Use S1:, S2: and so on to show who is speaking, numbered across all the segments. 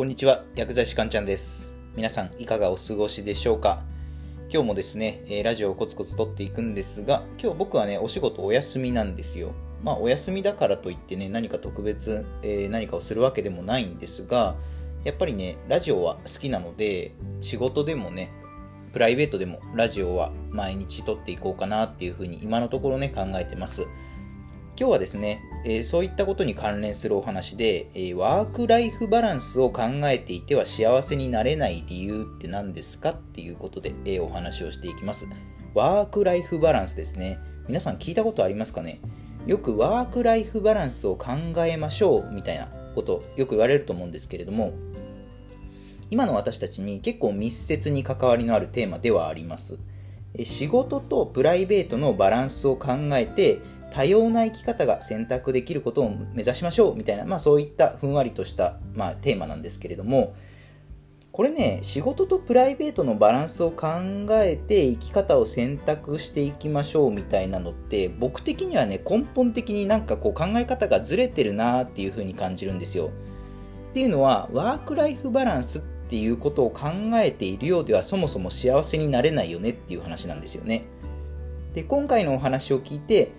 S1: こんにちは、薬剤師かんちゃんです。皆さん、いかがお過ごしでしょうか？今日もですね、ラジオをコツコツ撮っていくんですが、今日僕はね、お仕事お休みなんですよ。まあ、お休みだからといってね、何か特別、えー何かをするわけでもないんですが、やっぱりね、ラジオは好きなので、仕事でもね、プライベートでもラジオは毎日撮っていこうかなっていうふうに今のところね、考えてます。今日はですね、えそういったことに関連するお話で、えワークライフバランスを考えていては幸せになれない理由って何ですかっていうことで、えお話をしていきます。ワークライフバランスですね。皆さん聞いたことありますかね？よくワークライフバランスを考えましょうみたいなことよく言われると思うんですけれども、今の私たちに結構密接に関わりのあるテーマではあります。仕事とプライベートのバランスを考えて多様な生き方が選択できることを目指しましょうみたいな、まあ、そういったふんわりとした、まあ、テーマなんですけれどもこれね仕事とプライベートのバランスを考えて生き方を選択していきましょうみたいなのって僕的にはね根本的になんかこう考え方がずれてるなっていうふうに感じるんですよ。っていうのはワークライフバランスっていうことを考えているようではそもそも幸せになれないよねっていう話なんですよね。で今回のお話を聞いて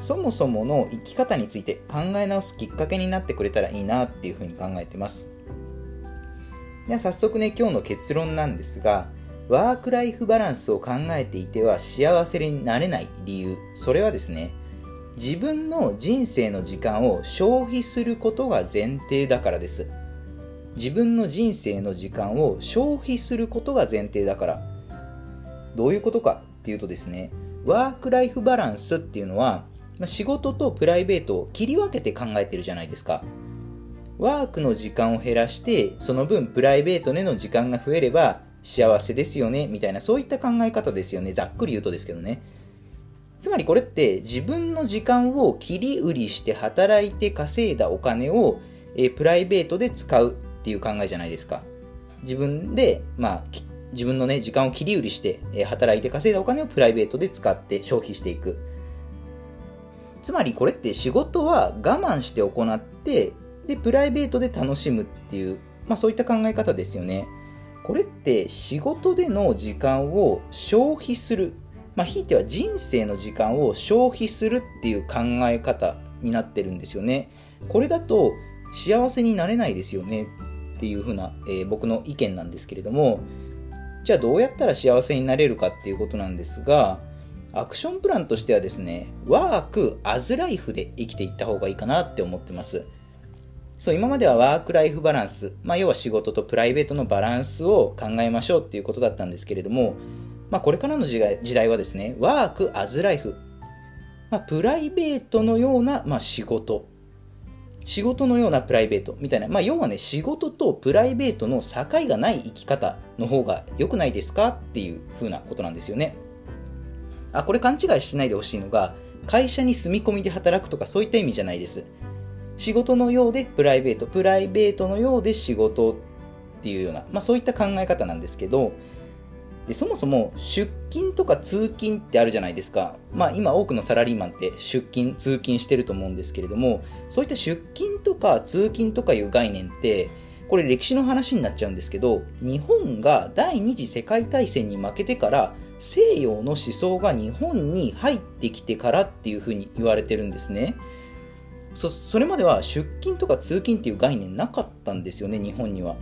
S1: そもそもの生き方について考え直すきっかけになってくれたらいいなっていうふうに考えてます。では早速ね今日の結論なんですがワークライフバランスを考えていては幸せになれない理由。それはですね自分の人生の時間を消費することが前提だからです。自分の人生の時間を消費することが前提だから。どういうことかっていうとですねワークライフバランスっていうのはまあ仕事とプライベートを切り分けて考えてるじゃないですか。ワークの時間を減らしてその分プライベートでの時間が増えれば幸せですよねみたいなそういった考え方ですよね。ざっくり言うとですけどね。つまりこれって自分の時間を切り売りして働いて稼いだお金を、えプライベートで使うっていう考えじゃないですか。自分で、まあ、自分のね時間を切り売りして、え働いて稼いだお金をプライベートで使って消費していく。つまりこれって仕事は我慢して行ってでプライベートで楽しむっていう、まあ、そういった考え方ですよね。これって仕事での時間を消費する。まあ、ひいては人生の時間を消費するっていう考え方になってるんですよね。これだと幸せになれないですよね。っていうふうな、えー僕の意見なんですけれども、じゃあどうやったら幸せになれるかっていうことなんですが、アクションプランとしてはですね、ワーク、アズライフで生きていった方がいいかなって思ってます。そう、今まではワークライフバランス、まあ、要は仕事とプライベートのバランスを考えましょうっていうことだったんですけれども、まあ、これからの時代はですね、ワーク・アズ・ライフ、まあ、プライベートのような、ま、仕事、仕事のようなプライベートみたいな、ま、要はね、仕事とプライベートの境がない生き方の方が良くないですかっていう風なことなんですよね。あ、これ勘違いしないでほしいのが、会社に住み込みで働くとかそういった意味じゃないです。仕事のようでプライベート、プライベートのようで仕事っていうような、まあ、そういった考え方なんですけど、でそもそも出勤とか通勤ってあるじゃないですか、まあ、今多くのサラリーマンって出勤通勤してると思うんですけれどもそういった出勤とか通勤とかいう概念ってこれ歴史の話になっちゃうんですけど日本が第二次世界大戦に負けてから西洋の思想が日本に入ってきてからっていうふうに言われてるんですねそそれまでは出勤とか通勤っていう概念なかったんですよね日本には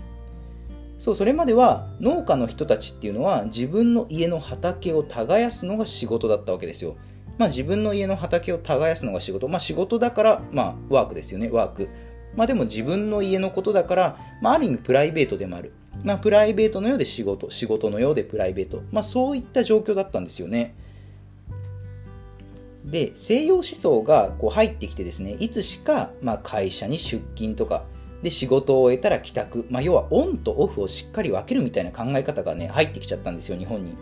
S1: そう、それまでは農家の人たちっていうのは自分の家の畑を耕すのが仕事だったわけですよ。まあ自分の家の畑を耕すのが仕事。まあ仕事だから、まあワークですよね、ワーク。まあでも自分の家のことだから、まあある意味プライベートでもある。まあプライベートのようで仕事、仕事のようでプライベート。まあそういった状況だったんですよね。で、西洋思想がこう入ってきてですね、いつしか、まあ、会社に出勤とか、で、仕事を終えたら帰宅。まあ、要はオンとオフをしっかり分けるみたいな考え方がね、入ってきちゃったんですよ、日本に。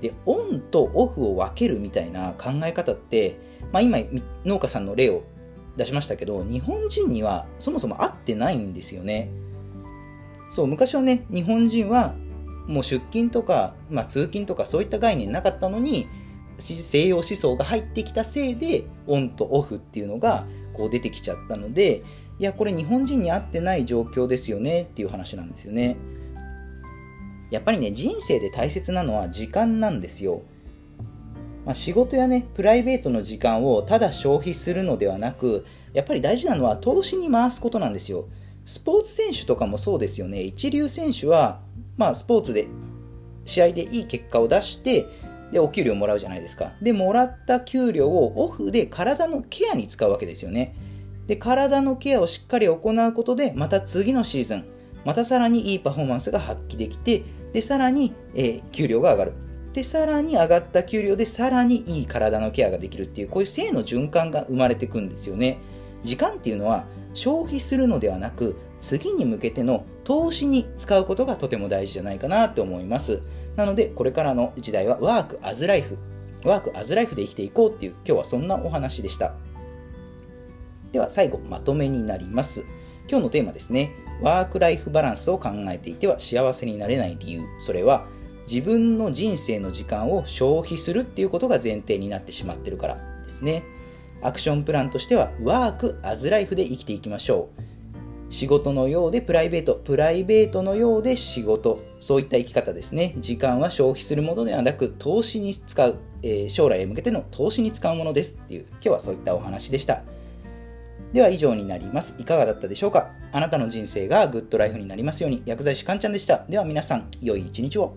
S1: で、オンとオフを分けるみたいな考え方って、まあ、今、農家さんの例を出しましたけど、日本人にはそもそも合ってないんですよね。そう、昔はね、日本人はもう出勤とか、まあ、通勤とかそういった概念なかったのに、西洋思想が入ってきたせいで、オンとオフっていうのがこう出てきちゃったので、いやこれ日本人に合ってない状況ですよねっていう話なんですよね。やっぱりね人生で大切なのは時間なんですよ、まあ、仕事やねプライベートの時間をただ消費するのではなくやっぱり大事なのは投資に回すことなんですよ。スポーツ選手とかもそうですよね。一流選手は、まあ、スポーツで試合でいい結果を出してでお給料もらうじゃないですか。でもらった給料をオフで体のケアに使うわけですよね。で体のケアをしっかり行うことでまた次のシーズンまたさらにいいパフォーマンスが発揮できてでさらに、えー、給料が上がる。でさらに上がった給料でさらにいい体のケアができるっていうこういう性の循環が生まれていくんですよね。時間っていうのは消費するのではなく次に向けての投資に使うことがとても大事じゃないかなと思います。なのでこれからの時代はワークアズライフワークアズライフで生きていこうっていう今日はそんなお話でした。では最後まとめになります。今日のテーマですね。ワークライフバランスを考えていては幸せになれない理由。それは自分の人生の時間を消費するっていうことが前提になってしまってるからですね。アクションプランとしてはワークアズライフで生きていきましょう。仕事のようでプライベートプライベートのようで仕事。そういった生き方ですね。時間は消費するものではなく投資に使う、えー、将来へ向けての投資に使うものですっていう。今日はそういったお話でした。では以上になります。いかがだったでしょうか？あなたの人生がグッドライフになりますように。薬剤師かんちゃんでした。では皆さん良い一日を。